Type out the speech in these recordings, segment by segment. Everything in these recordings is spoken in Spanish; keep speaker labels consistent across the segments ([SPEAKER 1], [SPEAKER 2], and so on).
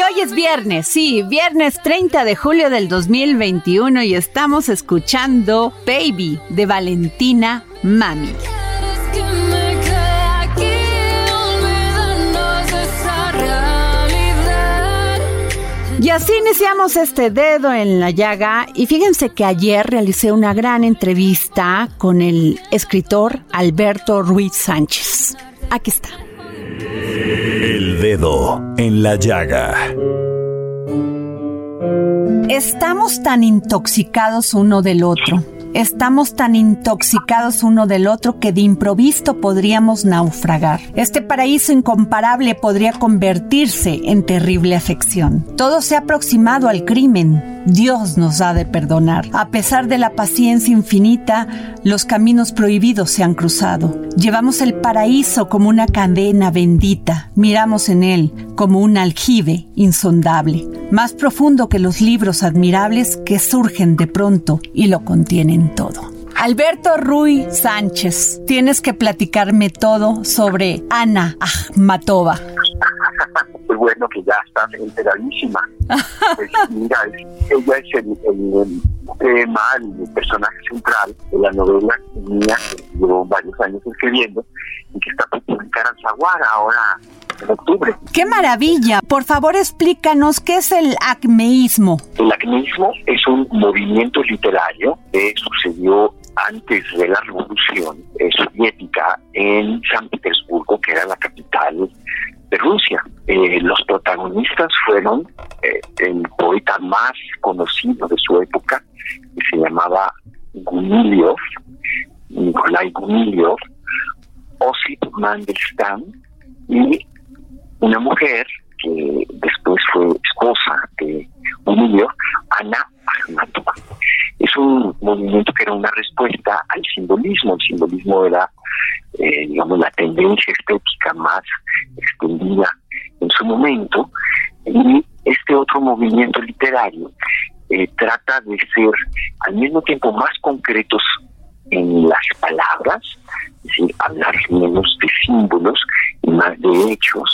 [SPEAKER 1] Y hoy es viernes, sí, viernes 30 de julio del 2021 y estamos escuchando Baby de Valentina Mami. Y así iniciamos este dedo en la llaga y fíjense que ayer realicé una gran entrevista con el escritor Alberto Ruiz Sánchez. Aquí está.
[SPEAKER 2] El Dedo en la Llaga.
[SPEAKER 1] Estamos tan intoxicados uno del otro. Estamos tan intoxicados uno del otro que de improviso podríamos naufragar. Este paraíso incomparable podría convertirse en terrible afección. Todo se ha aproximado al crimen. Dios nos ha de perdonar. A pesar de la paciencia infinita, los caminos prohibidos se han cruzado. Llevamos el paraíso como una cadena bendita. Miramos en él como un aljibe insondable, más profundo que los libros admirables que surgen de pronto y lo contienen todo. Alberto Ruy Sánchez, tienes que platicarme todo sobre Ana Akhmatova.
[SPEAKER 3] Pues bueno, que ya está enteradísima. Pues mira, ella es el, tema, el personaje central de la novela mía que llevo varios años escribiendo y que está por publicar en Zaguara ahora en octubre.
[SPEAKER 1] ¡Qué maravilla! Por favor, explícanos qué es el acmeísmo.
[SPEAKER 3] El acmeísmo es un movimiento literario que sucedió antes de la revolución eh, soviética en San Petersburgo, que era la capital de Rusia. Eh, los protagonistas fueron eh, el poeta más conocido de su época, que se llamaba Gumilyov, Nikolai Gumilyov, Osip Mandelstam y una mujer que después fue esposa de Gumilyov, Ana Akhmatova. Es un movimiento que era una respuesta al simbolismo. El simbolismo era, eh, digamos, la tendencia estética más extendida en su momento. Y este otro movimiento literario eh, trata de ser al mismo tiempo más concretos en las palabras, es decir, hablar menos de símbolos y más de hechos,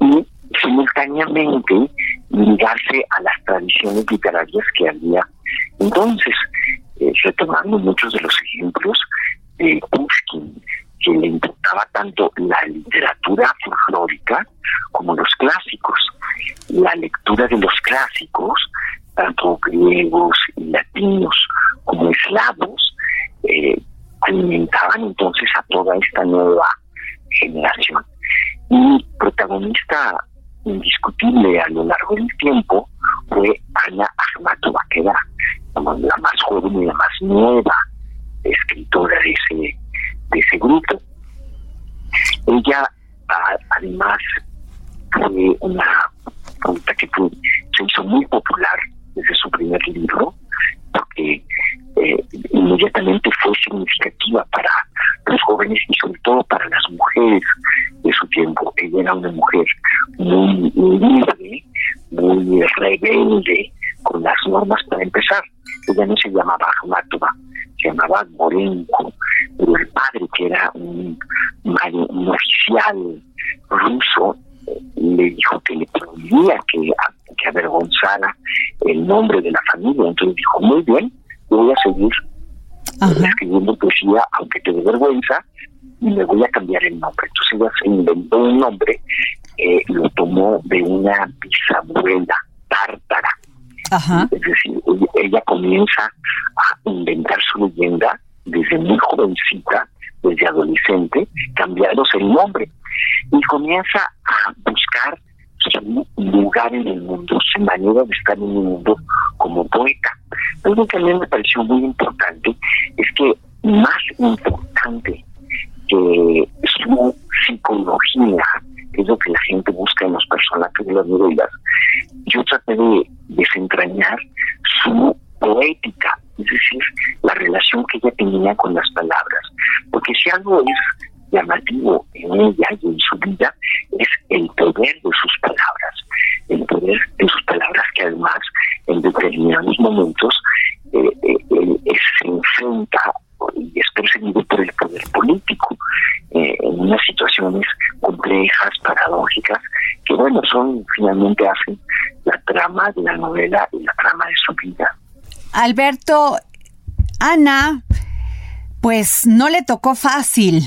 [SPEAKER 3] y simultáneamente ligarse a las tradiciones literarias que había entonces, eh, retomando muchos de los ejemplos de Pushkin, que le importaba tanto la literatura folclórica como los clásicos. La lectura de los clásicos, tanto griegos y latinos como eslavos, eh, alimentaban entonces a toda esta nueva generación. Y protagonista indiscutible a lo largo del tiempo fue Ana Akhmatova, que la más joven y la más nueva escritora de ese, de ese grupo. Ella, además, fue una poeta que se hizo muy popular desde su primer libro, porque eh, inmediatamente fue significativa para los jóvenes y sobre todo para las mujeres de su tiempo. Ella era una mujer muy libre, muy rebelde con las normas para empezar. Ella no se llamaba Akhmatova, se llamaba Morenko, pero el padre, que era un, un oficial ruso le dijo que le prohibía que, que avergonzara el nombre de la familia. Entonces dijo, muy bien, voy a seguir escribiendo poesía, aunque te dé vergüenza, y me voy a cambiar el nombre. Entonces ella se inventó un nombre, eh, lo tomó de una bisabuela tártara. Es decir, ella comienza a inventar su leyenda desde muy jovencita, desde adolescente, cambiándose el nombre. Y comienza a buscar su lugar en el mundo, su manera de estar en el mundo como poeta. Algo que a mí me pareció muy importante es que más importante que su psicología, que es lo que la gente busca en los personajes de las novelas, yo traté de desentrañar su poética, es decir, la relación que ella tenía con las palabras. Porque si algo es llamativo en ella y en su vida es el poder de sus palabras, el poder de sus palabras que además en determinados momentos eh, eh, se enfrenta y es perseguido por el poder político eh, en unas situaciones complejas, paradójicas, que bueno, son finalmente hacen la trama de la novela y la trama de su vida.
[SPEAKER 1] Alberto, Ana, pues no le tocó fácil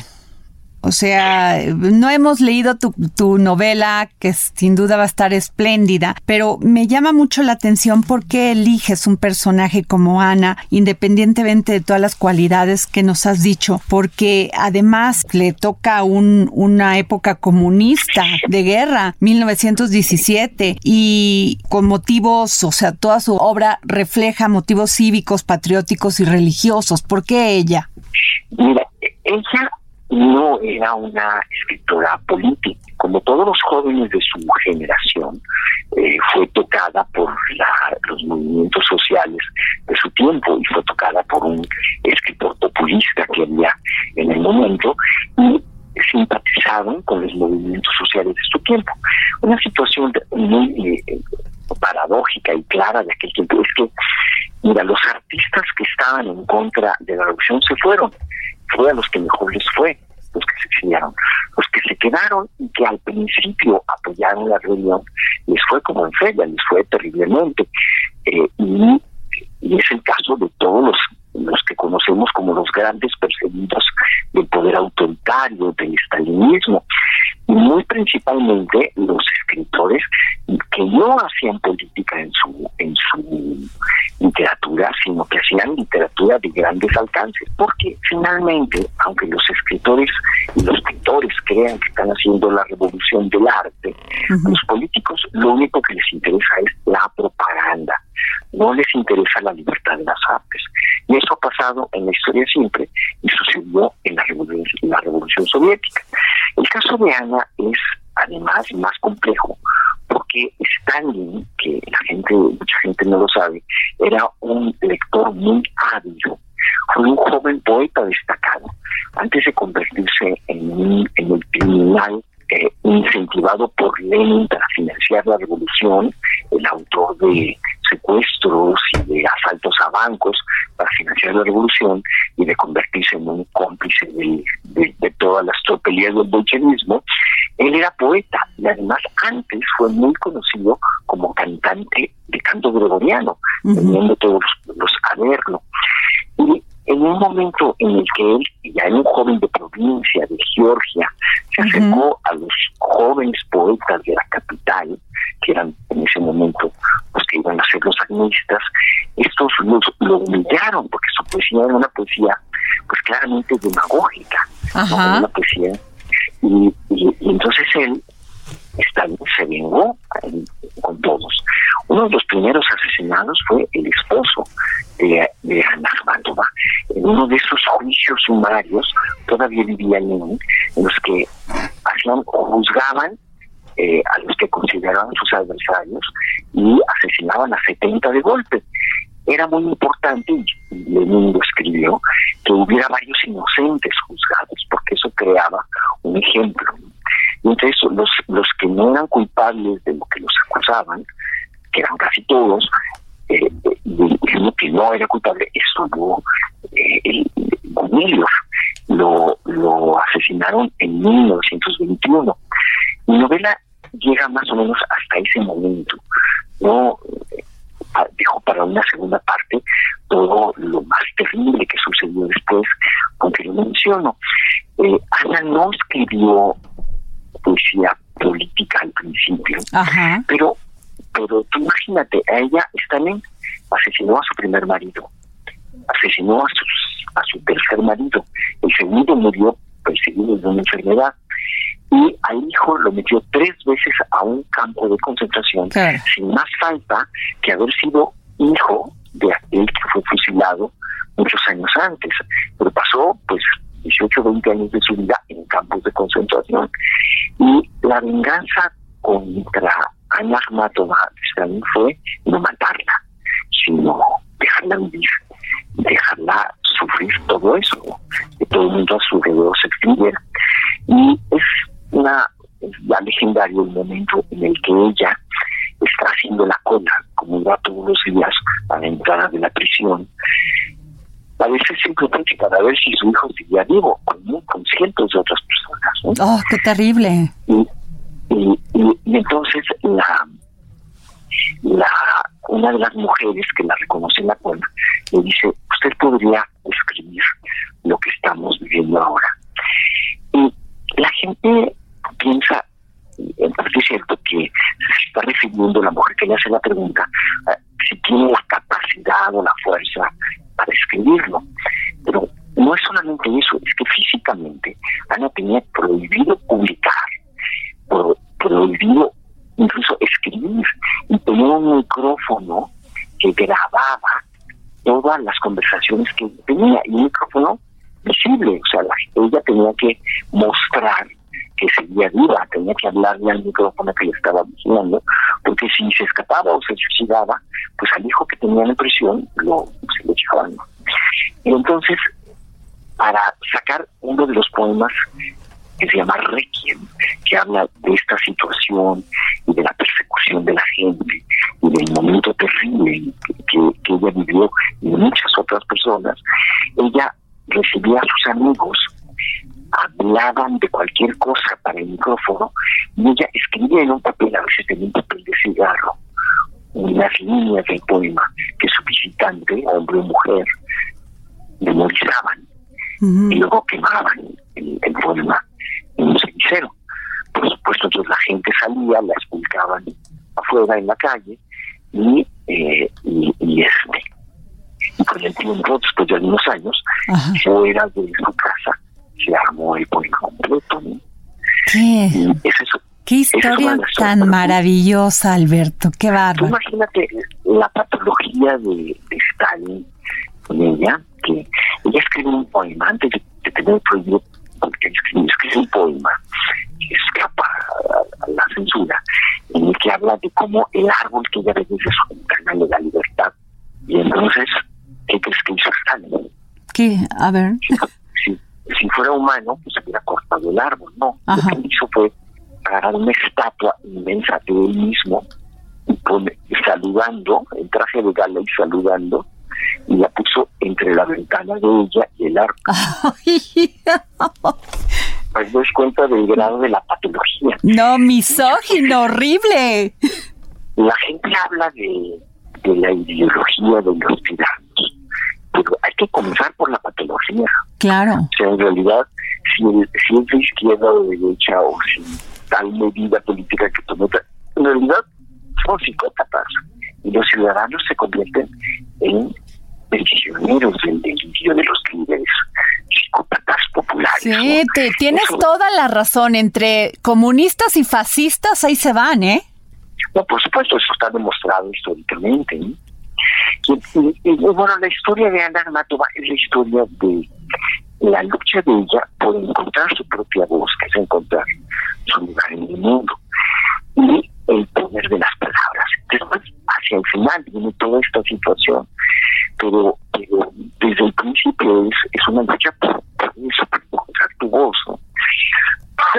[SPEAKER 1] o sea, no hemos leído tu, tu, novela, que sin duda va a estar espléndida, pero me llama mucho la atención por qué eliges un personaje como Ana, independientemente de todas las cualidades que nos has dicho, porque además le toca un, una época comunista de guerra, 1917, y con motivos, o sea, toda su obra refleja motivos cívicos, patrióticos y religiosos. ¿Por qué ella?
[SPEAKER 3] Mira, ella no era una escritora política. Como todos los jóvenes de su generación, eh, fue tocada por los movimientos sociales de su tiempo y fue tocada por un escritor populista que había en el momento y simpatizaron con los movimientos sociales de su tiempo. Una situación muy eh, paradójica y clara de aquel tiempo es que, mira, los artistas que estaban en contra de la revolución se fueron fue a los que mejor les fue, los que se exiliaron. Los que se quedaron y que al principio apoyaron la rebelión, les fue como en feria, les fue terriblemente. Eh, y, es el caso de todos los, los que conocemos como los grandes perseguidos del poder autoritario, del estalinismo, y muy principalmente los escritores que no hacían política en su en su literatura, sino que hacían literatura de grandes alcances, porque finalmente, aunque los escritores y los pintores crean que están haciendo la revolución del arte, los políticos lo único que les interesa es la propaganda, no les interesa la libertad de las artes. Y eso ha pasado en la historia siempre y sucedió en la revolución, en la revolución soviética. El caso de Ana es además más complejo porque Stalin, que la gente, mucha gente no lo sabe, era un lector muy hábil. Fue un joven poeta destacado. Antes de convertirse en, en el criminal eh, incentivado por Lenin para financiar la revolución, el autor de secuestros y de asaltos a bancos para financiar la revolución y de convertirse en un cómplice de, de, todas las tropelías del bolchevismo, él era poeta y además antes fue muy conocido como cantante de canto gregoriano, teniendo todos los, a verlo. Y en un momento en el que él, ya era un joven de provincia, de Georgia, se acercó a los jóvenes poetas de la capital, que eran en ese momento los que iban a ser los agnistas, estos lo humillaron porque su poesía era una poesía pues claramente demagógica, una poesía. Y, entonces él se vengó con todos. Uno de los primeros asesinados fue el esposo de, de Ana En uno de esos juicios sumarios, todavía vivía Lenin, en los que hacían juzgaban eh, a los que consideraban sus adversarios y asesinaban a 70 de golpe. Era muy importante, y Lenin lo escribió, que hubiera varios inocentes juzgados, porque eso creaba un ejemplo. Y entonces los, los que no eran culpables de lo que los acusaban, que eran casi todos, eh, eh que no era culpable, estuvo eh, el, lo, lo asesinaron en 1921 Mi novela llega más o menos hasta ese momento. No eh, dejo para una segunda parte todo lo más terrible que sucedió después, aunque lo menciono. Eh, Ana no escribió poesía política al principio,
[SPEAKER 1] Ajá.
[SPEAKER 3] pero pero tú imagínate, a ella Stalin asesinó a su primer marido, asesinó a, sus, a su tercer marido, el segundo murió perseguido de una enfermedad y al hijo lo metió tres veces a un campo de concentración
[SPEAKER 1] Claro.
[SPEAKER 3] sin más falta que haber sido hijo de aquel que fue fusilado muchos años antes, pero pasó pues 18 o 20 años de su vida en campos de concentración y la venganza contra Ana Armatova Stalin fue no matarla, sino dejarla vivir, dejarla sufrir todo eso, que todo el mundo a su alrededor se extinguiera. Y es una ya legendario el momento en el que ella está haciendo la cola, como va todos los días a la entrada de la prisión, a veces simplemente para ver si su hijo seguía vivo, con, con cientos de otras personas. ¿no?
[SPEAKER 1] Oh, qué terrible.
[SPEAKER 3] y, y, y- y entonces la, la una de las mujeres que la reconoce en la cola le dice usted podría escribir lo que estamos viviendo ahora y la gente piensa en parte es cierto que se está refiriendo la mujer que le hace la pregunta si tiene la capacidad o la fuerza para escribirlo. Pero no es solamente eso es que físicamente Ana tenía prohibido publicar pro- prohibido incluso escribir y tenía un micrófono que grababa todas las conversaciones que tenía y un micrófono visible, o sea, la- ella tenía que mostrar que seguía viva, tenía que hablarle al micrófono que le estaba vigilando, porque si se escapaba o se suicidaba, pues al hijo que tenía en prisión lo, se lo echaban. Y entonces, para sacar uno de los poemas que se llama Requiem, que habla de esta situación y de la persecución de la gente y del momento terrible que- que ella vivió y muchas otras personas, ella recibía a sus amigos, hablaban de cualquier cosa para el micrófono y ella escribía en un papel, a veces tenía un papel de cigarro, unas líneas del poema que su visitante, hombre o mujer, memorizaban
[SPEAKER 1] Ujú.
[SPEAKER 3] y luego quemaban el, el poema en un cenicero. Por supuesto, entonces la gente salía, la expulcaban afuera en la calle y, eh, y, y este, y con el tiempo, después de algunos años, fuera de su casa, se armó el poema completo. ¿no?
[SPEAKER 1] Qué,
[SPEAKER 3] Y es eso.
[SPEAKER 1] qué
[SPEAKER 3] es
[SPEAKER 1] historia
[SPEAKER 3] de
[SPEAKER 1] tan maravillosa, Alberto. Qué bárbaro.
[SPEAKER 3] imagínate la patología de, de Stalin con ella, que ella escribe un poema antes de, de tener prohibido porque escribe, un poema que escapa a, a la censura, en el que habla de cómo el árbol que ella ve desde su ventana le da libertad. Y entonces, ¿qué crees que hizo Stalin?
[SPEAKER 1] ¿Qué? A ver.
[SPEAKER 3] Si, si fuera humano, pues hubiera cortado el árbol, no.
[SPEAKER 1] Ajá.
[SPEAKER 3] Lo que hizo fue agarrar una estatua inmensa de él mismo y pone, saludando, en traje de gala y saludando, y la puso entre la ventana de ella y el árbol. Pues das cuenta del grado de la patología.
[SPEAKER 1] no, misógino, horrible.
[SPEAKER 3] La gente habla de, de la ideología de los tiranos, pero hay que comenzar por la patología.
[SPEAKER 1] Claro.
[SPEAKER 3] O sea, en realidad, si, es de izquierda o de derecha o si tal medida política que tome, en realidad son psicópatas y los ciudadanos se convierten en prisioneros del delirio de los líderes psicópatas populares.
[SPEAKER 1] Sí, tienes
[SPEAKER 3] Eso-
[SPEAKER 1] toda la razón. Entre comunistas y fascistas, ahí se van, ¿eh?
[SPEAKER 3] No, por supuesto, eso está demostrado históricamente. ¿no? Y, bueno, la historia de Ana Armatova es la historia de la lucha de ella por encontrar su propia voz, que es encontrar su lugar en el mundo. Y el poder de las palabras. Después, hacia el final, viene toda esta situación. Pero, pero desde el principio es, es una lucha por, eso, por encontrar tu voz.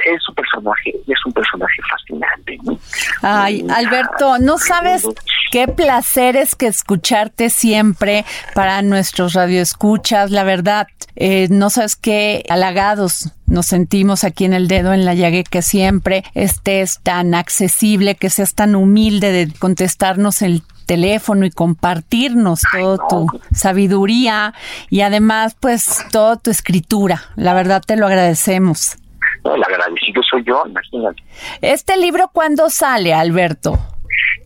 [SPEAKER 3] Es un personaje, es un personaje fascinante. ¿no?
[SPEAKER 1] Ay, Alberto, no sabes qué placer es que escucharte siempre para nuestros radioescuchas. La verdad, eh, no sabes qué halagados nos sentimos aquí en el dedo en la llaga que siempre estés tan accesible, que seas tan humilde de contestarnos el teléfono y compartirnos toda tu sabiduría y además pues toda tu escritura. La verdad te lo agradecemos.
[SPEAKER 3] el agradecido soy yo, imagínate.
[SPEAKER 1] ¿Este libro cuándo sale, Alberto?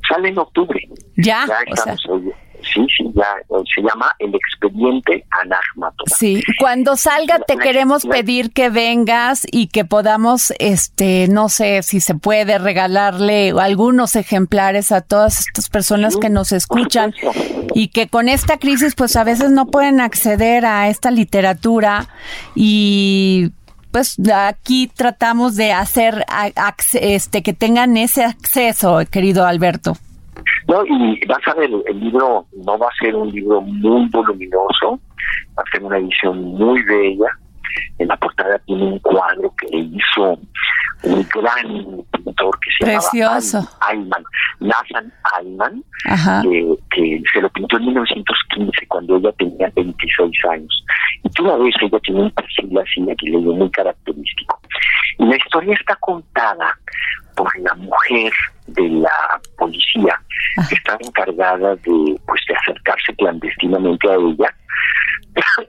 [SPEAKER 3] Sale en octubre.
[SPEAKER 1] Ya,
[SPEAKER 3] ya estamos hoy Sí, sí, ya eh, se llama el expediente Anagmato.
[SPEAKER 1] Sí, cuando salga te queremos pedir que vengas y que podamos, este, no sé si se puede regalarle algunos ejemplares a todas estas personas que nos escuchan y que con esta crisis pues a veces no pueden acceder a esta literatura y pues aquí tratamos de hacer este que tengan ese acceso, querido Alberto.
[SPEAKER 3] No, y vas a ver, el libro no va a ser un libro muy voluminoso, va a ser una edición muy bella. En la portada tiene un cuadro que hizo un gran pintor que se
[SPEAKER 1] Precioso.
[SPEAKER 3] llama Ayman, Nathan Ayman, que, se lo pintó en 1915 cuando ella tenía 26 años. Y tú la ves, ella tiene un perfil así, aquí le muy característico. Y la historia está contada por la mujer de la policía que estaba encargada de pues de acercarse clandestinamente a ella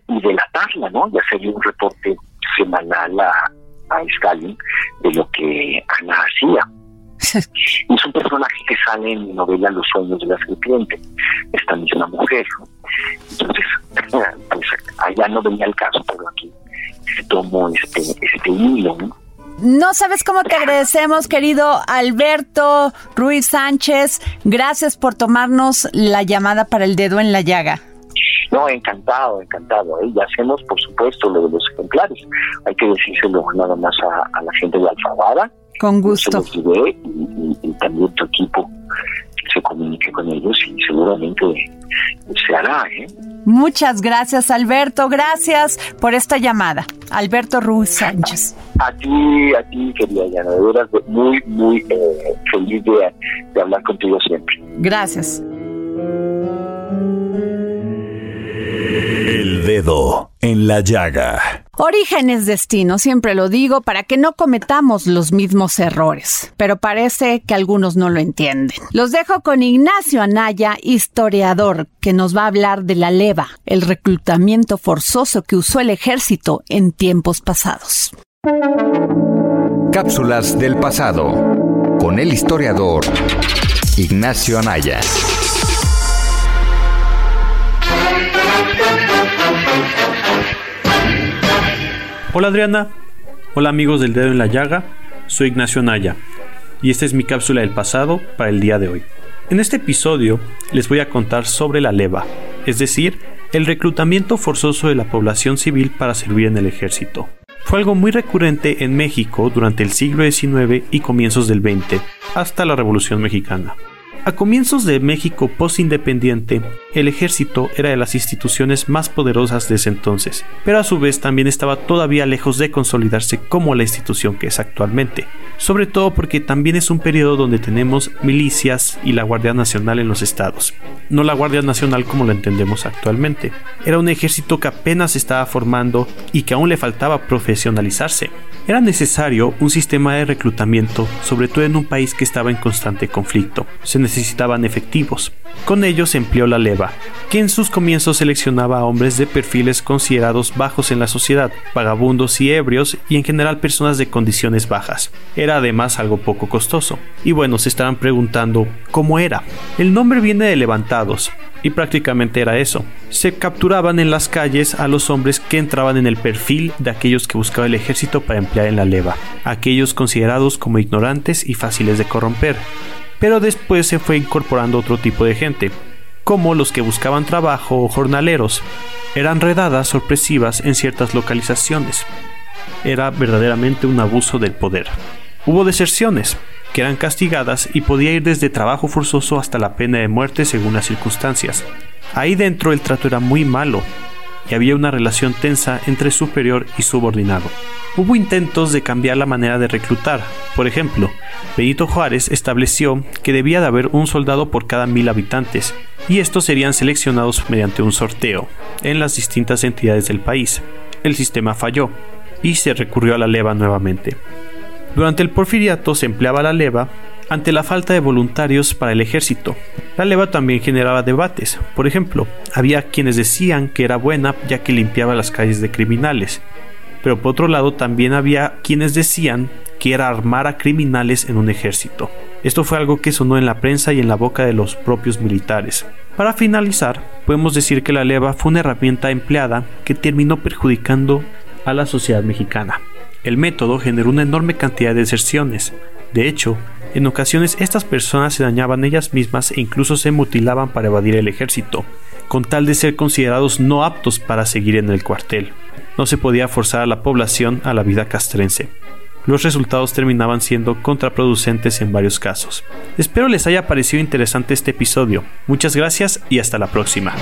[SPEAKER 3] y delatarla, ¿no? Y hacerle un reporte semanal a, a Stalin de lo que Ana hacía. es un personaje que sale en mi novela Los sueños de la serpiente, esta misma mujer. Entonces, pues allá no venía el caso, pero aquí se tomó este, este hilo, ¿no?
[SPEAKER 1] No sabes cómo te agradecemos, querido Alberto Ruiz Sánchez. Gracias por tomarnos la llamada para el dedo en la llaga.
[SPEAKER 3] No, encantado, encantado. ¿eh? Y hacemos, por supuesto, lo de los ejemplares. Hay que decírselo nada más a, la gente de Alfabara.
[SPEAKER 1] Con gusto.
[SPEAKER 3] y, también tu equipo se comunique con ellos y seguramente se hará. ¿eh?
[SPEAKER 1] Muchas gracias, Alberto. Gracias por esta llamada. Alberto Ruiz Sánchez.
[SPEAKER 3] A ti, a ti, querida. De verdad, muy, muy eh, feliz de, de hablar contigo siempre.
[SPEAKER 1] Gracias.
[SPEAKER 2] El dedo en la llaga.
[SPEAKER 1] Origen es destino, siempre lo digo, para que no cometamos los mismos errores, pero parece que algunos no lo entienden. Los dejo con Ignacio Anaya, historiador, que nos va a hablar de la leva, el reclutamiento forzoso que usó el ejército en tiempos pasados.
[SPEAKER 4] Cápsulas del pasado, con el historiador Ignacio Anaya.
[SPEAKER 5] Hola Adriana, hola amigos del dedo en la llaga, soy Ignacio Naya y esta es mi cápsula del pasado para el día de hoy. En este episodio les voy a contar sobre la leva, es decir, el reclutamiento forzoso de la población civil para servir en el ejército. Fue algo muy recurrente en México durante el siglo XIX y comienzos del XX, hasta la Revolución Mexicana. A comienzos de México post-independiente, el ejército era de las instituciones más poderosas de ese entonces, pero a su vez también estaba todavía lejos de consolidarse como la institución que es actualmente, sobre todo porque también es un periodo donde tenemos milicias y la Guardia Nacional en los estados, no la Guardia Nacional como la entendemos actualmente. Era un ejército que apenas estaba formando y que aún le faltaba profesionalizarse. Era necesario un sistema de reclutamiento, sobre todo en un país que estaba en constante conflicto. Se necesitaban efectivos. Con ello se empleó la leva, que en sus comienzos seleccionaba a hombres de perfiles considerados bajos en la sociedad, vagabundos y ebrios y en general personas de condiciones bajas. Era además algo poco costoso. Y bueno, se estarán preguntando, ¿cómo era? El nombre viene de levantados, y prácticamente era eso. Se capturaban en las calles a los hombres que entraban en el perfil de aquellos que buscaba el ejército para emplear en la leva, aquellos considerados como ignorantes y fáciles de corromper. Pero después se fue incorporando otro tipo de gente, como los que buscaban trabajo o jornaleros. Eran redadas sorpresivas en ciertas localizaciones. Era verdaderamente un abuso del poder. Hubo deserciones, que eran castigadas y podía ir desde trabajo forzoso hasta la pena de muerte según las circunstancias. Ahí dentro el trato era muy malo. y había una relación tensa entre superior y subordinado. Hubo intentos de cambiar la manera de reclutar. Por ejemplo, Benito Juárez estableció que debía de haber un soldado por cada mil habitantes, y estos serían seleccionados mediante un sorteo en las distintas entidades del país. El sistema falló, y se recurrió a la leva nuevamente. Durante el porfiriato se empleaba la leva ante la falta de voluntarios para el ejército. La leva también generaba debates. Por ejemplo, había quienes decían que era buena ya que limpiaba las calles de criminales. Pero por otro lado también había quienes decían que era armar a criminales en un ejército. Esto fue algo que sonó en la prensa y en la boca de los propios militares. Para finalizar, podemos decir que la leva fue una herramienta empleada que terminó perjudicando a la sociedad mexicana. El método generó una enorme cantidad de deserciones. De hecho, en ocasiones estas personas se dañaban ellas mismas e incluso se mutilaban para evadir el ejército, con tal de ser considerados no aptos para seguir en el cuartel. No se podía forzar a la población a la vida castrense. Los resultados terminaban siendo contraproducentes en varios casos. Espero les haya parecido interesante este episodio. Muchas gracias y hasta la próxima.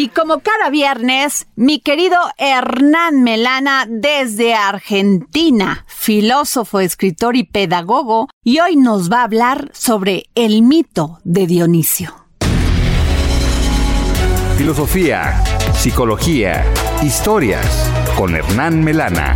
[SPEAKER 1] Y como cada viernes, mi querido Hernán Melana desde Argentina, filósofo, escritor y pedagogo, y hoy nos va a hablar sobre el mito de Dionisio.
[SPEAKER 4] Filosofía, psicología, historias con Hernán Melana.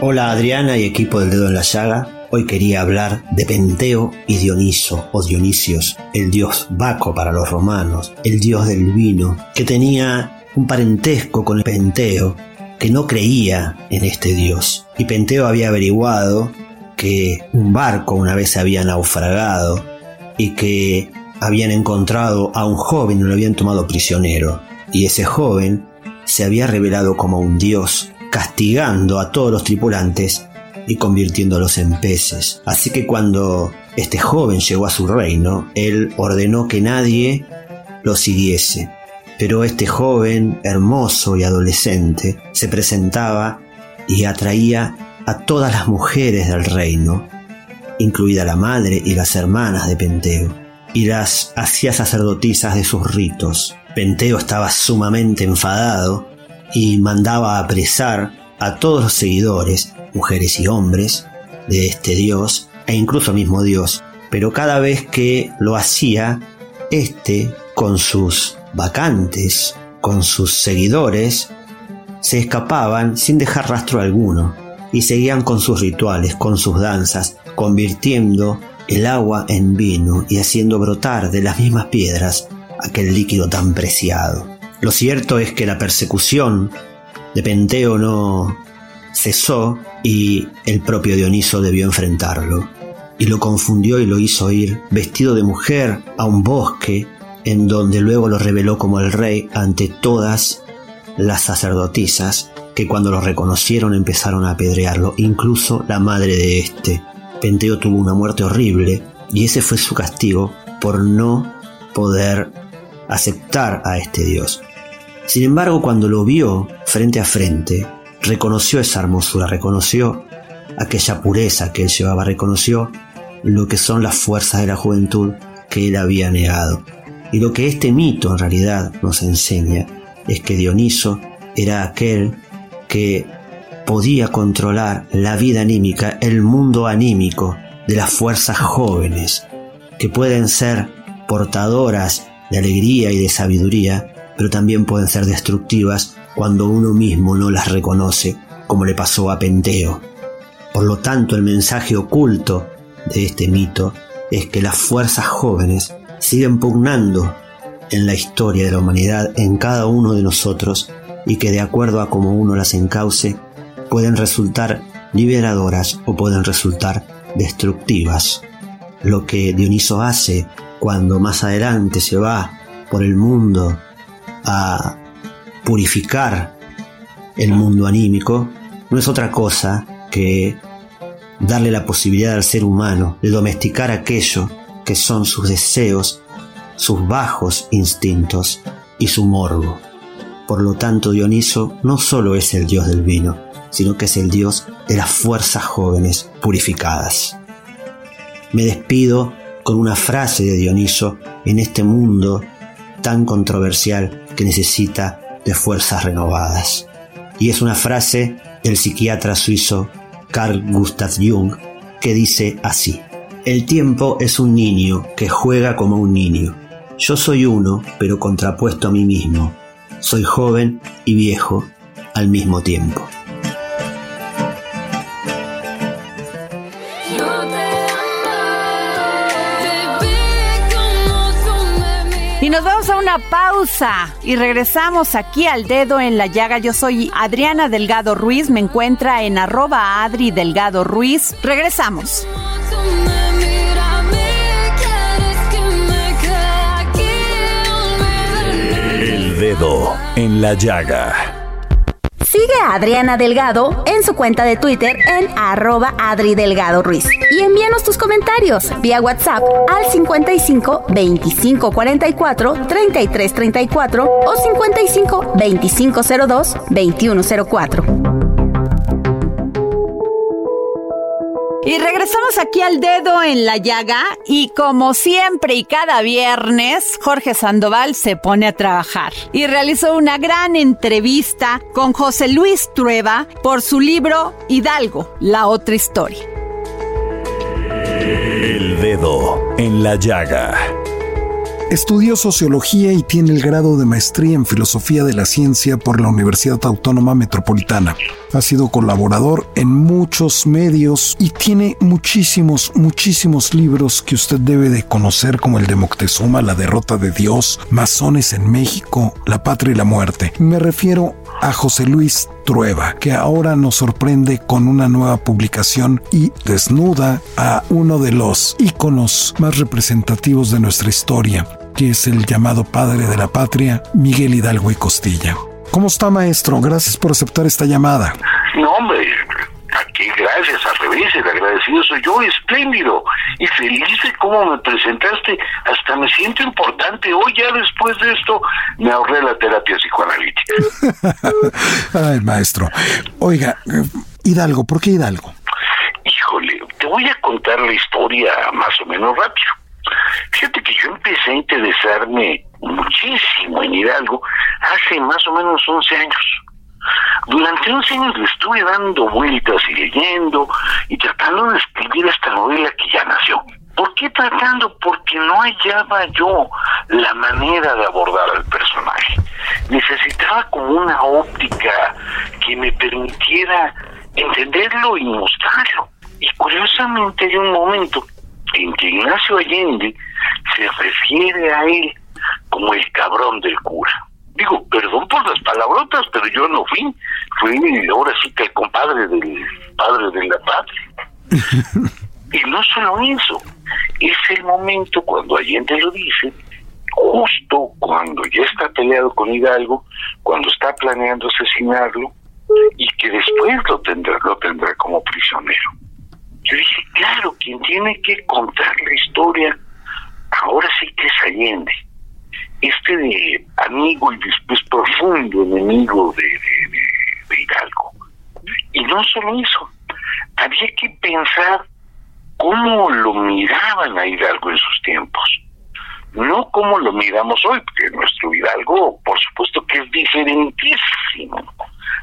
[SPEAKER 6] Hola Adriana y equipo del dedo en la llaga. Hoy quería hablar de Penteo y Dioniso o Dionisios, el dios Baco para los romanos, el dios del vino, que tenía un parentesco con el Penteo, que no creía en este dios. Y Penteo había averiguado que un barco una vez había naufragado y que habían encontrado a un joven y lo habían tomado prisionero. Y ese joven se había revelado como un dios, castigando a todos los tripulantes y convirtiéndolos en peces. Así que cuando este joven llegó a su reino, él ordenó que nadie lo siguiese. Pero este joven, hermoso y adolescente, se presentaba y atraía a todas las mujeres del reino, incluida la madre y las hermanas de Penteo, y las hacía sacerdotisas de sus ritos. Penteo estaba sumamente enfadado y mandaba apresar a todos los seguidores mujeres y hombres de este Dios e incluso mismo Dios. Pero cada vez que lo hacía, este, con sus vacantes, con sus seguidores, se escapaban sin dejar rastro alguno y seguían con sus rituales, con sus danzas, convirtiendo el agua en vino y haciendo brotar de las mismas piedras aquel líquido tan preciado. Lo cierto es que la persecución de Penteo no cesó y el propio Dioniso debió enfrentarlo. Y lo confundió y lo hizo ir vestido de mujer a un bosque en donde luego lo reveló como el rey ante todas las sacerdotisas que cuando lo reconocieron empezaron a apedrearlo, incluso la madre de este. Penteo tuvo una muerte horrible y ese fue su castigo por no poder aceptar a este Dios. Sin embargo, cuando lo vio frente a frente, reconoció esa hermosura, reconoció aquella pureza que él llevaba, reconoció lo que son las fuerzas de la juventud que él había negado. Y lo que este mito en realidad nos enseña es que Dioniso era aquel que podía controlar la vida anímica, el mundo anímico de las fuerzas jóvenes, que pueden ser portadoras de alegría y de sabiduría, pero también pueden ser destructivas cuando uno mismo no las reconoce, como le pasó a Penteo. Por lo tanto, el mensaje oculto de este mito es que las fuerzas jóvenes siguen pugnando en la historia de la humanidad en cada uno de nosotros y que de acuerdo a cómo uno las encauce pueden resultar liberadoras o pueden resultar destructivas. Lo que Dioniso hace cuando más adelante se va por el mundo a purificar el mundo anímico no es otra cosa que darle la posibilidad al ser humano de domesticar aquello que son sus deseos, sus bajos instintos y su morbo. Por lo tanto, Dioniso no solo es el dios del vino, sino que es el dios de las fuerzas jóvenes purificadas. Me despido con una frase de Dioniso en este mundo tan controversial que necesita de fuerzas renovadas. Y es una frase del psiquiatra suizo Carl Gustav Jung que dice así, el tiempo es un niño que juega como un niño. Yo soy uno, pero contrapuesto a mí mismo. Soy joven y viejo al mismo tiempo.
[SPEAKER 1] Y nos vamos a una pausa y regresamos aquí al dedo en la llaga. Yo soy Adriana Delgado Ruiz, me encuentra en arroba Adri Delgado Ruiz. Regresamos.
[SPEAKER 2] El dedo en la llaga.
[SPEAKER 7] Adriana Delgado en su cuenta de Twitter en arroba Adri Delgado Ruiz. Y envíanos tus comentarios vía WhatsApp al 55 25 44 33 34 o 55 25 02 21 04.
[SPEAKER 1] Y regresamos aquí al dedo en la llaga y como siempre y cada viernes, Jorge Sandoval se pone a trabajar y realizó una gran entrevista con José Luis Trueba por su libro Hidalgo, la otra historia.
[SPEAKER 2] El dedo en la llaga.
[SPEAKER 8] Estudió sociología y tiene el grado de maestría en filosofía de la ciencia por la Universidad Autónoma Metropolitana. Ha sido colaborador en muchos medios y tiene muchísimos, muchísimos libros que usted debe de conocer como el de Moctezuma, La derrota de Dios, Masones en México, La patria y la muerte. Me refiero a José Luis Trueba, que ahora nos sorprende con una nueva publicación y desnuda a uno de los íconos más representativos de nuestra historia, que es el llamado padre de la patria, Miguel Hidalgo y Costilla. ¿Cómo está, maestro? Gracias por aceptar esta llamada.
[SPEAKER 9] No, hombre, revés, el agradecido soy yo, espléndido y feliz de cómo me presentaste. Hasta me siento importante. Hoy ya después de esto me ahorré la terapia psicoanalítica.
[SPEAKER 8] Ay, maestro. Oiga, eh, Hidalgo, ¿por qué Hidalgo?
[SPEAKER 9] Híjole, te voy a contar la historia más o menos rápido. Fíjate que yo empecé a interesarme muchísimo en Hidalgo hace más o menos 11 años. Durante 11 años le estuve dando vueltas y leyendo y tratando de escribir esta novela que ya nació. ¿Por qué tratando? Porque no hallaba yo la manera de abordar al personaje. Necesitaba como una óptica que me permitiera entenderlo y mostrarlo. Y curiosamente hay un momento en que Ignacio Allende se refiere a él como el cabrón del cura. Digo, perdón por las palabrotas, pero yo no fui. Fui ahora sí que el compadre del padre de la patria. y no solo eso, es el momento cuando Allende lo dice, justo cuando ya está peleado con Hidalgo, cuando está planeando asesinarlo, y que después lo tendrá, lo tendrá como prisionero. Yo dije, claro, quien tiene que contar la historia, ahora sí que es Allende. Este amigo y después profundo enemigo de, de, Hidalgo. Y no solo eso, había que pensar cómo lo miraban a Hidalgo en sus tiempos. No como lo miramos hoy, porque nuestro Hidalgo, por supuesto que es diferentísimo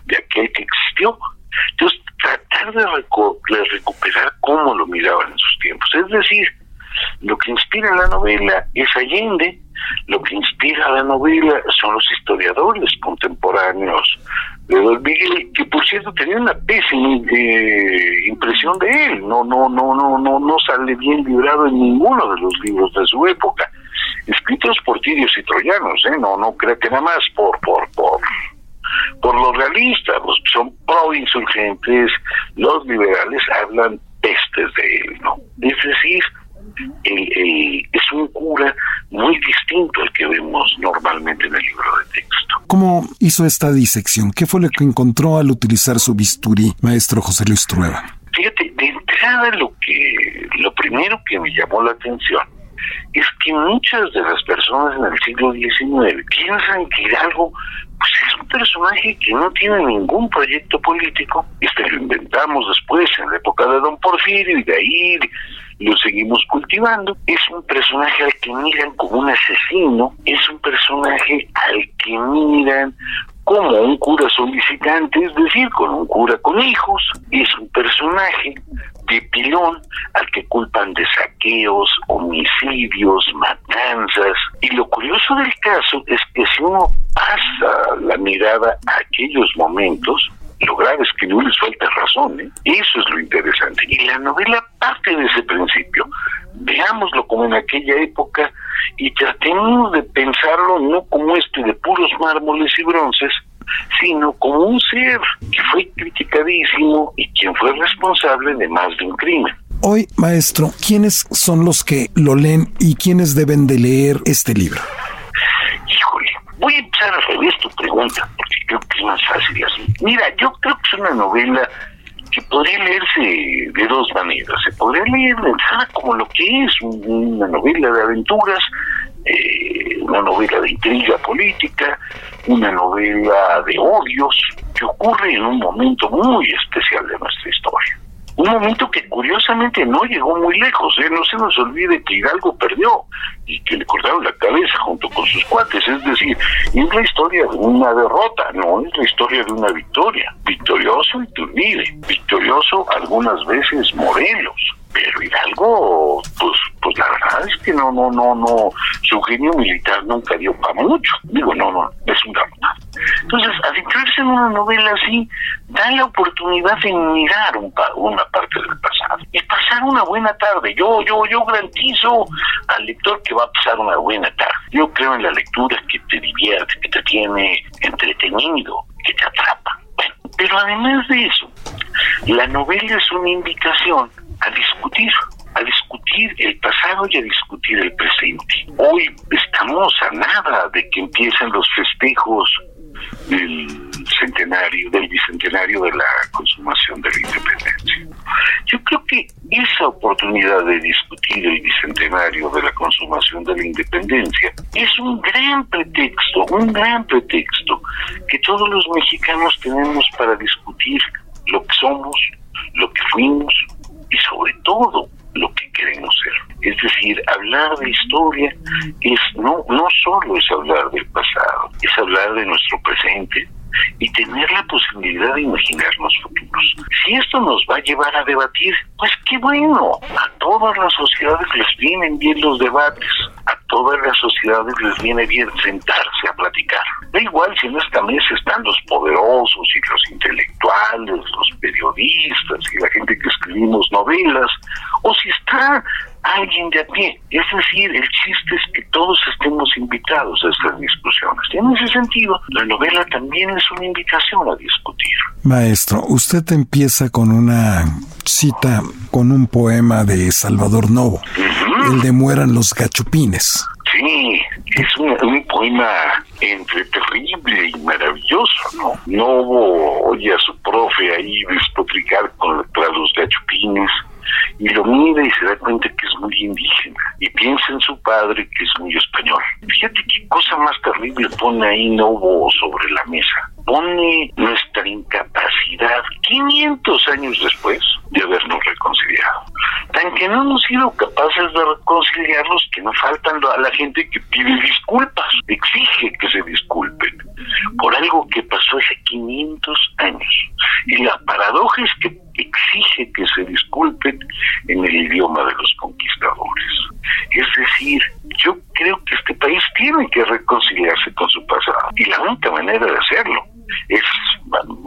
[SPEAKER 9] de aquel que existió. Entonces, tratar de, de recuperar cómo lo miraban en sus tiempos. Es decir, lo que inspira la novela es Allende, lo que inspira la novela son los historiadores contemporáneos de Don Miguel, que por cierto tenía una pésima eh, impresión de él, no, no, no, no, no, no sale bien librado en ninguno de los libros de su época, escritos por tirios y troyanos, ¿eh? no, no creo que nada más por, por, por, por los realistas, los son pro insurgentes, los liberales hablan pestes de él, ¿no? Es decir, el, el, es un cura muy distinto al que vemos normalmente en el libro de texto.
[SPEAKER 8] ¿Cómo hizo esta disección? ¿Qué fue lo que encontró al utilizar su bisturí, maestro José Luis Trueba?
[SPEAKER 9] Fíjate, de entrada lo que lo primero que me llamó la atención es que muchas de las personas en el siglo XIX piensan que Hidalgo pues es un personaje que no tiene ningún proyecto político. Este lo inventamos después, en la época de Don Porfirio, y de ahí lo seguimos cultivando. Es un personaje al que miran como un asesino, es un personaje al que miran como un cura solicitante, es decir, con un cura con hijos, es un personaje de pilón al que culpan de saqueos, homicidios, matanzas. Y lo curioso del caso es que si uno pasa la mirada a aquellos momentos, lo grave es que no les falta razón, ¿eh? Eso es lo interesante. Y la novela parte de ese principio. Veámoslo como en aquella época y tratemos de pensarlo no como este de puros mármoles y bronces, sino como un ser que fue criticadísimo y quien fue responsable de más de un crimen.
[SPEAKER 8] Hoy, maestro, ¿quiénes son los que lo leen y quiénes deben de leer este libro?
[SPEAKER 9] Híjole, voy a empezar a revés tu pregunta, porque creo que es más fácil. Mira, yo creo que es una novela que podría leerse de dos maneras. Se podría leer como lo que es una novela de aventuras, eh, una novela de intriga política, una novela de odios, que ocurre en un momento muy especial de nuestra historia. Un momento que curiosamente no llegó muy lejos, ¿eh? no se nos olvide que Hidalgo perdió y que le cortaron la cabeza junto con sus cuates, es decir, es la historia de una derrota, no es la historia de una victoria. Victorioso Iturbide, victorioso algunas veces Morelos, pero Hidalgo, pues, pues la verdad es que no, no, no, no, su genio militar nunca dio para mucho. Digo, no, no, es un drama. Entonces, adentrarse en una novela así da la oportunidad de mirar un una parte del pasado y pasar una buena tarde. Yo, yo, yo garantizo al lector que va a pasar una buena tarde. Yo creo en la lectura que te divierte, que te tiene entretenido, que te atrapa. Bueno, pero además de eso, la novela es una invitación a discutir, a discutir el pasado y a discutir el presente. Hoy estamos a nada de que empiecen los festejos del centenario, del bicentenario de la consumación de la independencia. Yo creo que esa oportunidad de discutir el bicentenario de la consumación de la independencia es un gran pretexto, un gran pretexto que todos los mexicanos tenemos para discutir lo que somos, lo que fuimos y sobre todo lo que queremos ser. Es decir, hablar de historia es no, no solo es hablar del pasado, es hablar de nuestro presente y tener la posibilidad de imaginarnos futuros. Si esto nos va a llevar a debatir, pues qué bueno. A todas las sociedades les vienen bien los debates, a todas las sociedades les viene bien sentarse a platicar. Da igual si en esta mesa están los poderosos y los intelectuales, los periodistas y la gente que escribimos novelas, o si está alguien de a pie. Es decir, el chiste es que todos estemos invitados a estas discusiones. Y en ese sentido, la novela también es una invitación a discutir.
[SPEAKER 8] Maestro, usted empieza con una cita, con un poema de Salvador Novo, el de Mueran los gachupines.
[SPEAKER 9] Sí, es un, un, poema entre terrible y maravilloso, ¿no? Novo oye a su profe ahí despotricar contra los gachupines y lo mira y se da cuenta que es muy indígena y piensa en su padre que es muy español. Fíjate qué cosa más terrible pone ahí Novo sobre la mesa. Pone nuestra incapacidad 500 años después de habernos reconciliado. Tan que no hemos sido capaces de reconciliarlos que no faltan a la gente que pide disculpas, exige que se disculpen por algo que pasó hace 500 años. Y la paradoja es que exige que se disculpen en el idioma de los conquistadores. Es decir, yo creo que este país tiene que reconciliarse con su pasado. Y la única manera de hacerlo es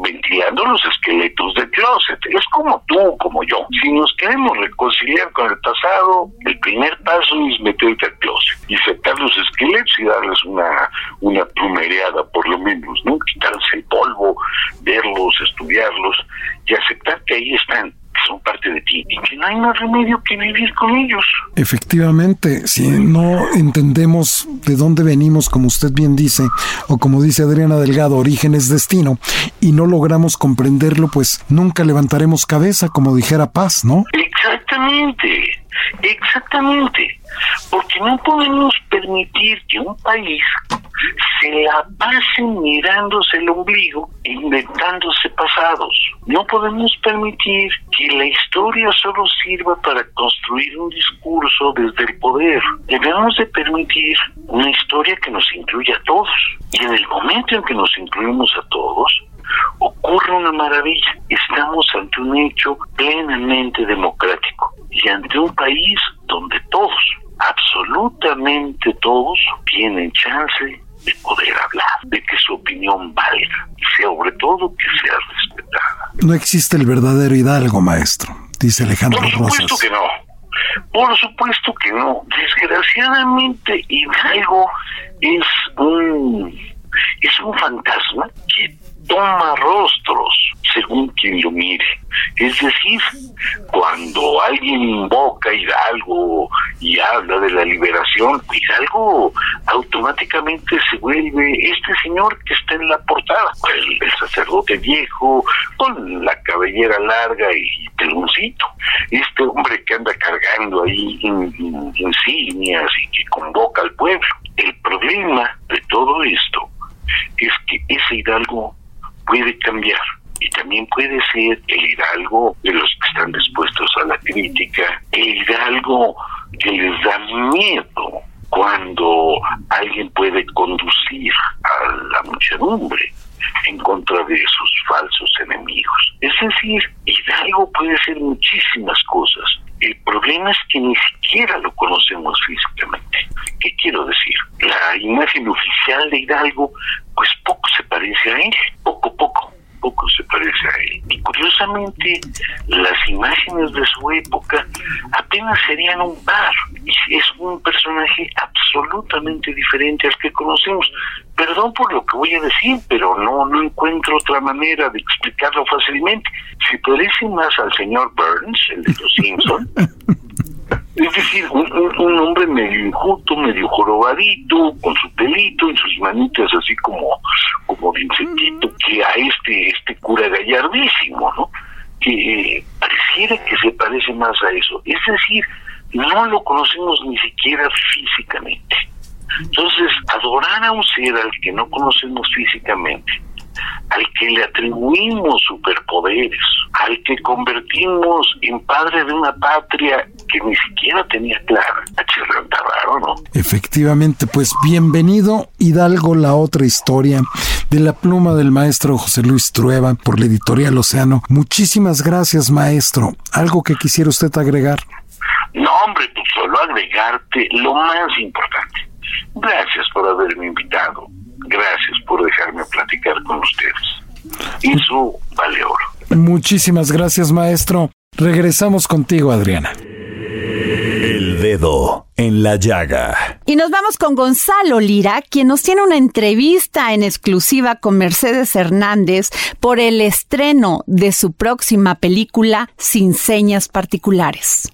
[SPEAKER 9] ventilando los esqueletos del closet. Es como tú, como yo. Si nos queremos reconciliar con el pasado, el primer paso es meterte al closet y sacar los esqueletos y darles una, una plumereada, por lo menos, ¿no? Quitarse el polvo, verlos, estudiarlos y aceptar que ahí están son parte de ti y remedio que vivir con ellos.
[SPEAKER 8] Efectivamente, si no entendemos de dónde venimos, como usted bien dice, o como dice Adriana Delgado, origen es destino, y no logramos comprenderlo, pues nunca levantaremos cabeza, como dijera Paz, ¿no?
[SPEAKER 9] Exactamente, exactamente, porque no podemos permitir que un país se la pasen mirándose el ombligo e inventándose pasados. No podemos permitir que la historia solo sirva para construir un discurso desde el poder. Debemos de permitir una historia que nos incluya a todos. Y en el momento en que nos incluimos a todos, ocurre una maravilla. Estamos ante un hecho plenamente democrático y ante un país donde todos, absolutamente todos, tienen chance de poder hablar, de que su opinión valga y sobre todo que sea respetada.
[SPEAKER 8] No existe el verdadero Hidalgo, maestro, dice Alejandro
[SPEAKER 9] Por supuesto
[SPEAKER 8] Rosas.
[SPEAKER 9] que no. Por supuesto que no. Desgraciadamente, Hidalgo es un es un fantasma que toma rostros según quien lo mire. Es decir, cuando alguien invoca Hidalgo y habla de la liberación, Hidalgo automáticamente se vuelve este señor que está en la portada, el, el sacerdote viejo, con la cabellera larga y peloncito. Este hombre que anda cargando ahí in- in- insignias y que convoca al pueblo. El problema de todo esto es que ese Hidalgo puede cambiar. Y también puede ser el Hidalgo de los que están dispuestos a la crítica, el Hidalgo que les da miedo cuando alguien puede conducir a la muchedumbre en contra de sus falsos enemigos. Es decir, Hidalgo puede ser muchísimas cosas. El problema es que ni siquiera lo conocemos físicamente. ¿Qué quiero decir? La imagen oficial de Hidalgo, pues poco se parece a él, poco, poco, poco se parece a él. Y curiosamente, las imágenes de su época apenas serían un par. Es un personaje absolutamente diferente al que conocemos. Perdón por lo que voy a decir, pero no, no encuentro otra manera de explicarlo fácilmente. Se parece más al señor Burns, el de los Simpson. Es decir, un, hombre medio injusto, medio jorobadito, con su pelito y sus manitas así como, como de insectito, que a este, este cura gallardísimo, ¿no? Que eh, pareciera que se parece más a eso. Es decir, no lo conocemos ni siquiera físicamente. Entonces, adorar a un ser al que no conocemos físicamente, al que le atribuimos superpoderes, al que convertimos en padre de una patria que ni siquiera tenía clara, raro, ¿no?
[SPEAKER 8] Efectivamente, pues bienvenido Hidalgo, la otra historia de la pluma del maestro José Luis Trueba por la editorial Océano. Muchísimas gracias, maestro. ¿Algo que quisiera usted agregar?
[SPEAKER 9] No, hombre, pues solo agregarte lo más importante. Gracias por haberme invitado. Gracias por dejarme platicar con ustedes. Eso vale oro.
[SPEAKER 8] Muchísimas gracias, maestro. Regresamos contigo, Adriana.
[SPEAKER 2] El dedo en la llaga.
[SPEAKER 1] Y nos vamos con Gonzalo Lira, quien nos tiene una entrevista en exclusiva con Mercedes Hernández por el estreno de su próxima película Sin Señas Particulares.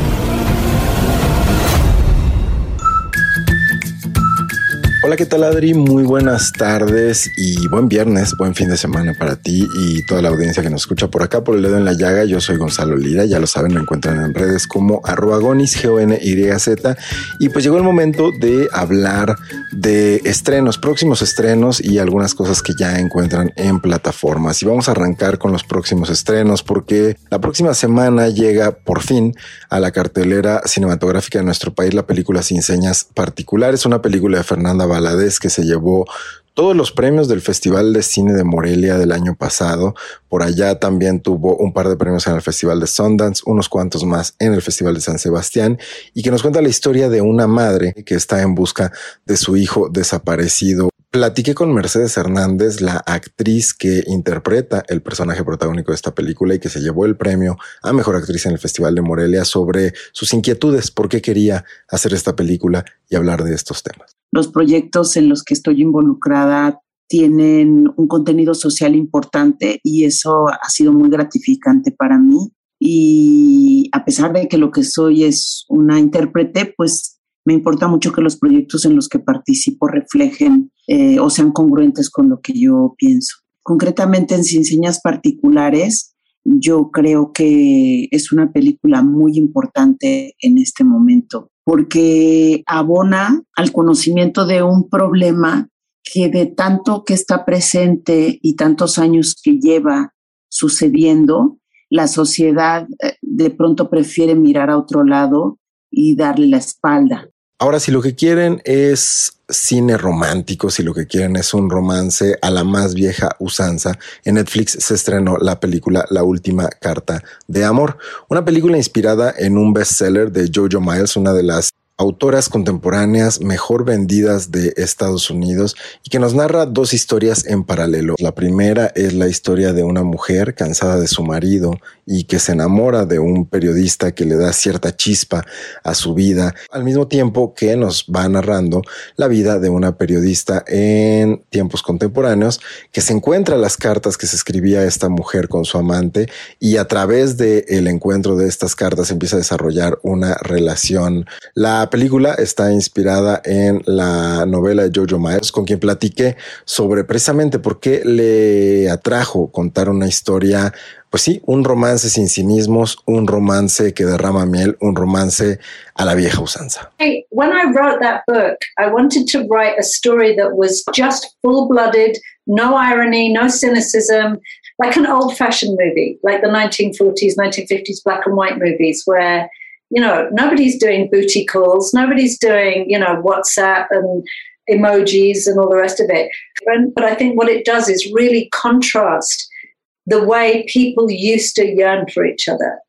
[SPEAKER 10] Hola, ¿qué tal Adri? Muy buenas tardes y buen viernes, buen fin de semana para ti y toda la audiencia que nos escucha por acá por el dedo en la llaga. Yo soy Gonzalo Lira, ya lo saben, me encuentran en redes como arroba gonis, G-O-N-Y-Z. Y pues llegó el momento de hablar de estrenos, próximos estrenos y algunas cosas que ya encuentran en plataformas. Y vamos a arrancar con los próximos estrenos porque la próxima semana llega por fin a la cartelera cinematográfica de nuestro país la película Sin Señas Particulares, una película de Fernanda Valadez que se llevó todos los premios del Festival de Cine de Morelia del año pasado. Por allá también tuvo un par de premios en el Festival de Sundance, unos cuantos más en el Festival de San Sebastián y que nos cuenta la historia de una madre que está en busca de su hijo desaparecido. Platiqué con Mercedes Hernández, la actriz que interpreta el personaje protagónico de esta película y que se llevó el premio a Mejor Actriz en el Festival de Morelia sobre sus inquietudes, por qué quería hacer esta película y hablar de estos temas.
[SPEAKER 11] Los proyectos en los que estoy involucrada tienen un contenido social importante y eso ha sido muy gratificante para mí. Y a pesar de que lo que soy es una intérprete, pues Me importa mucho que los proyectos en los que participo reflejen eh, o sean congruentes con lo que yo pienso. Concretamente en Sin Señas Particulares, yo creo que es una película muy importante en este momento porque abona al conocimiento de un problema que de tanto que está presente y tantos años que lleva sucediendo, la sociedad eh, de pronto prefiere mirar a otro lado y darle la espalda.
[SPEAKER 10] Ahora, si lo que quieren es cine romántico, si lo que quieren es un romance a la más vieja usanza, en Netflix se estrenó la película La Última Carta de Amor, una película inspirada en un bestseller de Jojo Miles, una de las autoras contemporáneas mejor vendidas de Estados Unidos y que nos narra dos historias en paralelo. La primera es la historia de una mujer cansada de su marido y que se enamora de un periodista que le da cierta chispa a su vida, al mismo tiempo que nos va narrando la vida de una periodista en tiempos contemporáneos que se encuentra las cartas que se escribía esta mujer con su amante y a través del el encuentro de estas cartas empieza a desarrollar una relación. La película está inspirada en la novela de Jojo Miles, con quien platiqué sobre precisamente por qué le atrajo contar una historia, pues sí, un romance sin cinismos, un romance que derrama miel, un romance a la vieja usanza.
[SPEAKER 12] When I wrote that book, I wanted to write a story that was just full-blooded, no irony, no cynicism, like an old-fashioned movie, like the 1940s, 1950s black and white movies where you know, nobody's doing booty calls, nobody's doing, you know, WhatsApp and emojis and all the rest of it. But I think what it does is really contrast the way people used to yearn for each other.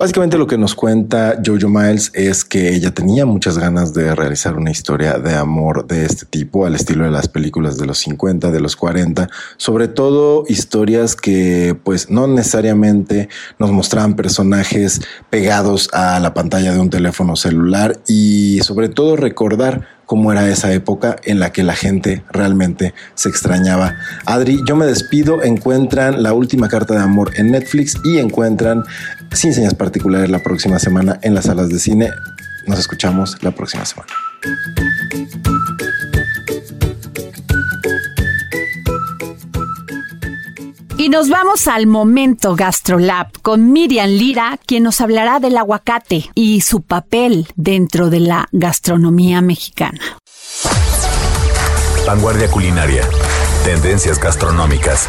[SPEAKER 10] Básicamente lo que nos cuenta Jojo Miles es que ella tenía muchas ganas de realizar una historia de amor de este tipo, al estilo de las películas de los 50, de los 40, sobre todo historias que pues no necesariamente nos mostraban personajes pegados a la pantalla de un teléfono celular y sobre todo recordar cómo era esa época en la que la gente realmente se extrañaba. Adri, yo me despido, encuentran la última carta de amor en Netflix y encuentran sin señas particulares la próxima semana en las salas de cine. Nos escuchamos la próxima semana.
[SPEAKER 1] Y nos vamos al momento GastroLab con Miriam Lira, quien nos hablará del aguacate y su papel dentro de la gastronomía mexicana.
[SPEAKER 2] Vanguardia culinaria, tendencias gastronómicas,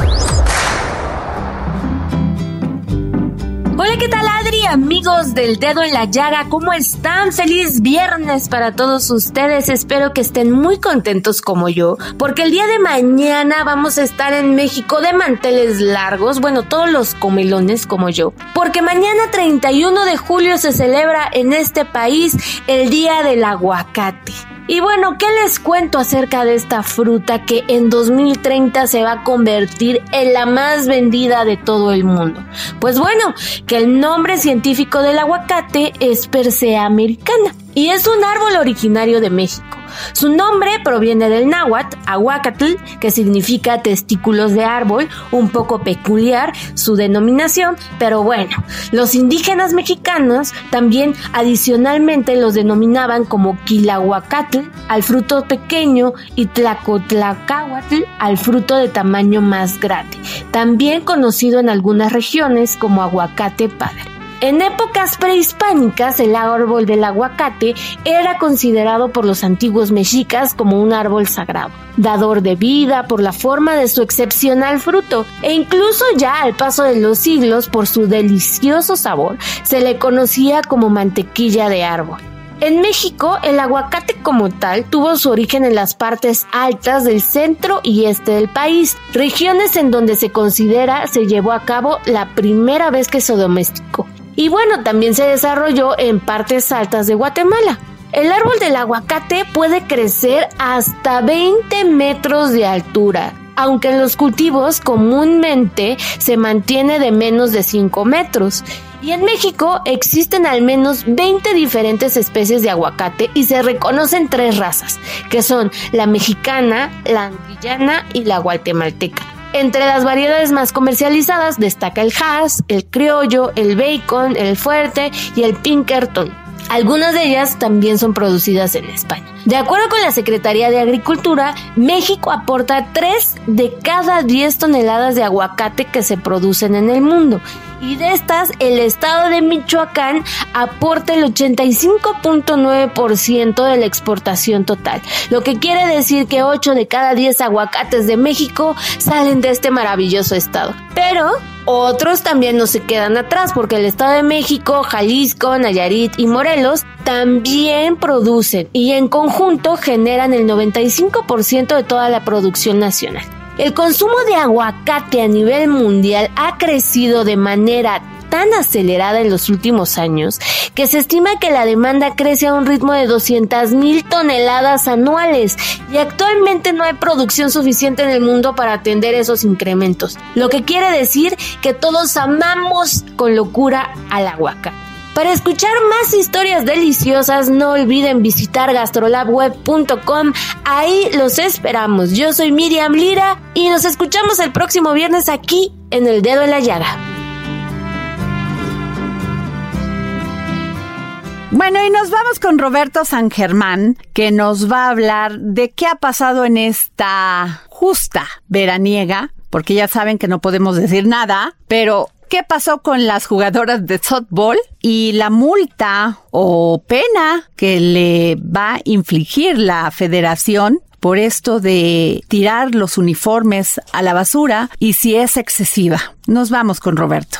[SPEAKER 13] Hola, ¿qué tal Adri? Amigos del dedo en la llaga, ¿cómo están? Feliz viernes para todos ustedes. Espero que estén muy contentos como yo, porque el día de mañana vamos a estar en México de manteles largos, bueno, todos los comelones como yo, porque mañana 31 de julio se celebra en este país el Día del Aguacate. Y bueno, ¿qué les cuento acerca de esta fruta que en 2030 se va a convertir en la más vendida de todo el mundo? Pues bueno, que el nombre científico del aguacate es Persea americana y es un árbol originario de México. Su nombre proviene del náhuatl, aguacatl, que significa testículos de árbol, un poco peculiar su denominación, pero bueno, los indígenas mexicanos también adicionalmente los denominaban como quilahuacatl al fruto pequeño y tlacotlacahuatl al fruto de tamaño más grande, también conocido en algunas regiones como aguacate padre. En épocas prehispánicas, el árbol del aguacate era considerado por los antiguos mexicas como un árbol sagrado, dador de vida por la forma de su excepcional fruto, e incluso ya al paso de los siglos por su delicioso sabor, se le conocía como mantequilla de árbol. En México, el aguacate como tal tuvo su origen en las partes altas del centro y este del país, regiones en donde se considera se llevó a cabo la primera vez que se domesticó. Y bueno, también se desarrolló en partes altas de Guatemala. El árbol del aguacate puede crecer hasta 20 metros de altura. aunque en los cultivos comúnmente se mantiene de menos de 5 metros. Y en México existen al menos 20 diferentes especies de aguacate y se reconocen tres razas, que son la mexicana, la antillana y la guatemalteca. Entre las variedades más comercializadas destaca el Hass, el criollo, el bacon, el fuerte y el pinkerton. Algunas de ellas también son producidas en España. De acuerdo con la Secretaría de Agricultura, México aporta 3 de cada 10 toneladas de aguacate que se producen en el mundo. Y de estas, el estado de Michoacán aporta el 85.9% de la exportación total, lo que quiere decir que 8 de cada 10 aguacates de México salen de este maravilloso estado. Pero otros también no se quedan atrás porque el Estado de México, Jalisco, Nayarit y Morelos también producen y en conjunto generan el 95% de toda la producción nacional. El consumo de aguacate a nivel mundial ha crecido de manera tan acelerada en los últimos años que se estima que la demanda crece a un ritmo de 200 mil toneladas anuales y actualmente no hay producción suficiente en el mundo para atender esos incrementos, lo que quiere decir que todos amamos con locura al aguacate. Para escuchar más historias deliciosas, no olviden visitar gastrolabweb.com. Ahí los esperamos. Yo soy Miriam Lira y nos escuchamos el próximo viernes aquí en El Dedo en la Llaga.
[SPEAKER 1] Bueno, y nos vamos con Roberto San Germán, que nos va a hablar de qué ha pasado en esta justa veraniega, porque ya saben que no podemos decir nada, pero qué pasó con las jugadoras de softball y la multa o pena que le va a infligir la federación por esto de tirar los uniformes a la basura y si es excesiva. Nos vamos con Roberto.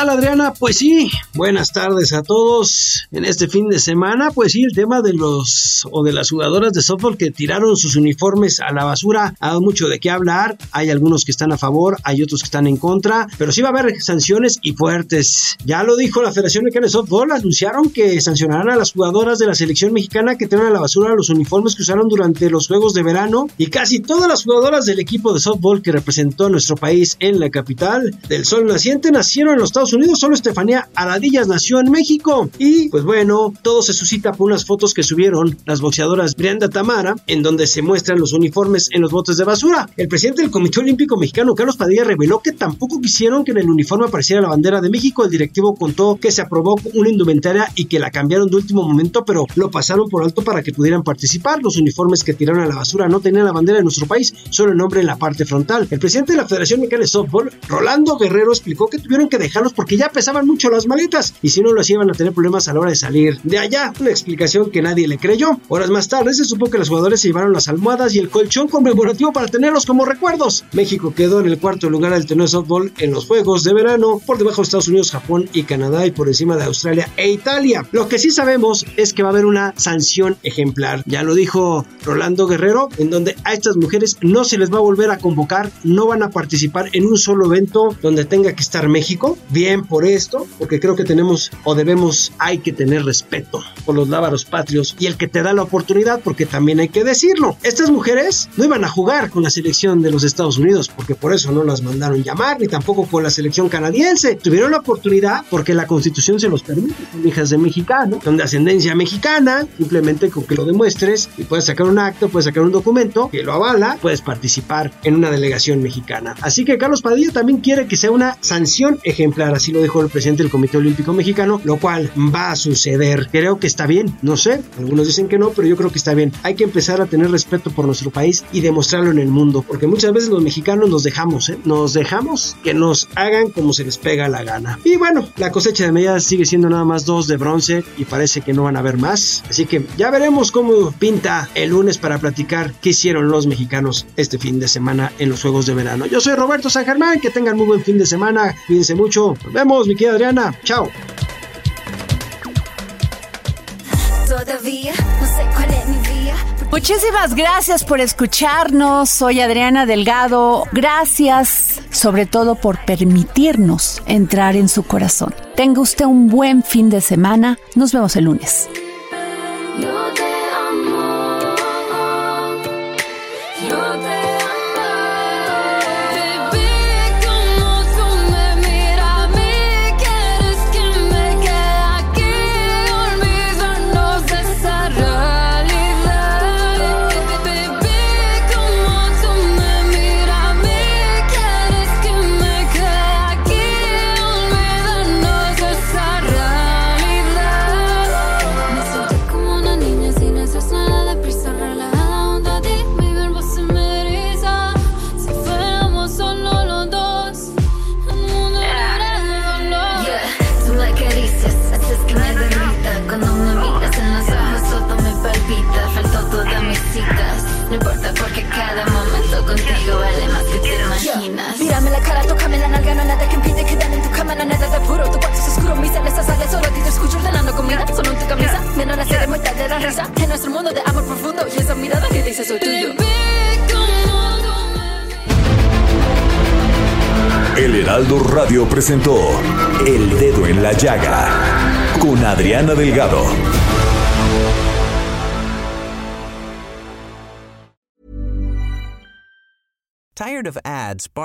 [SPEAKER 14] ¿Qué tal Adriana? Pues sí, buenas tardes a todos. En este fin de semana, pues sí, el tema de los o de las jugadoras de softball que tiraron sus uniformes a la basura ha dado mucho de qué hablar. Hay algunos que están a favor, hay otros que están en contra, pero sí va a haber sanciones y fuertes. Ya lo dijo la Federación Mexicana de Softball, anunciaron que sancionarán a las jugadoras de la selección mexicana que tiraron a la basura los uniformes que usaron durante los Juegos de Verano y casi todas las jugadoras del equipo de softball que representó a nuestro país en la capital del Sol Naciente nacieron en los Estados Unidos, solo Estefanía Aradillas nació en México. Y pues bueno, todo se suscita por unas fotos que subieron las boxeadoras Brianda Tamara, en donde se muestran los uniformes en los botes de basura. El presidente del Comité Olímpico Mexicano, Carlos Padilla, reveló que tampoco quisieron que en el uniforme apareciera la bandera de México. El directivo contó que se aprobó una indumentaria y que la cambiaron de último momento, pero lo pasaron por alto para que pudieran participar. Los uniformes que tiraron a la basura no tenían la bandera de nuestro país, solo el nombre en la parte frontal. El presidente de la Federación Mexicana de Softball, Rolando Guerrero, explicó que tuvieron que dejarlos porque ya pesaban mucho las maletas y si no lo hacían a tener problemas a la hora de salir de allá. Una explicación que nadie le creyó. Horas más tarde se supo que los jugadores se llevaron las almohadas y el colchón conmemorativo para tenerlos como recuerdos. México quedó en el cuarto lugar del torneo de softball en los Juegos de Verano, por debajo de Estados Unidos, Japón y Canadá y por encima de Australia e Italia. Lo que sí sabemos es que va a haber una sanción ejemplar. Ya lo dijo Rolando Guerrero, en donde a estas mujeres no se les va a volver a convocar, no van a participar en un solo evento donde tenga que estar México. Bien por esto, porque creo que tenemos o debemos, hay que tener respeto por los lábaros patrios y el que te da la oportunidad, porque también hay que decirlo. Estas mujeres no iban a jugar con la selección de los Estados Unidos, porque por eso no las mandaron llamar, ni tampoco con la selección canadiense. Tuvieron la oportunidad porque la constitución se los permite, son hijas de mexicano, son de ascendencia mexicana, simplemente con que lo demuestres y puedes sacar un acto, puedes sacar un documento que lo avala, puedes participar en una delegación mexicana. Así que Carlos Padilla también quiere que sea una sanción ejemplar, así lo dijo el presidente del Comité Olímpico Mexicano, lo cual va a suceder. Creo que está bien, no sé, algunos dicen que no, pero yo creo que está bien. Hay que empezar a tener respeto por nuestro país y demostrarlo en el mundo, porque muchas veces los mexicanos nos dejamos, ¿eh? nos dejamos que nos hagan como se les pega la gana. Y bueno, la cosecha de medallas sigue siendo nada más dos de bronce y parece que no van a haber más. Así que ya veremos cómo pinta el lunes para platicar qué hicieron los mexicanos este fin de semana en los Juegos de Verano. Yo soy Roberto San Germán, que tengan muy buen fin de semana, cuídense mucho, nos vemos, mi querida Adriana. Chao.
[SPEAKER 1] Muchísimas gracias por escucharnos. Soy Adriana Delgado. Gracias
[SPEAKER 15] sobre todo por permitirnos entrar en su corazón. Tenga usted un buen fin de semana. Nos vemos el lunes.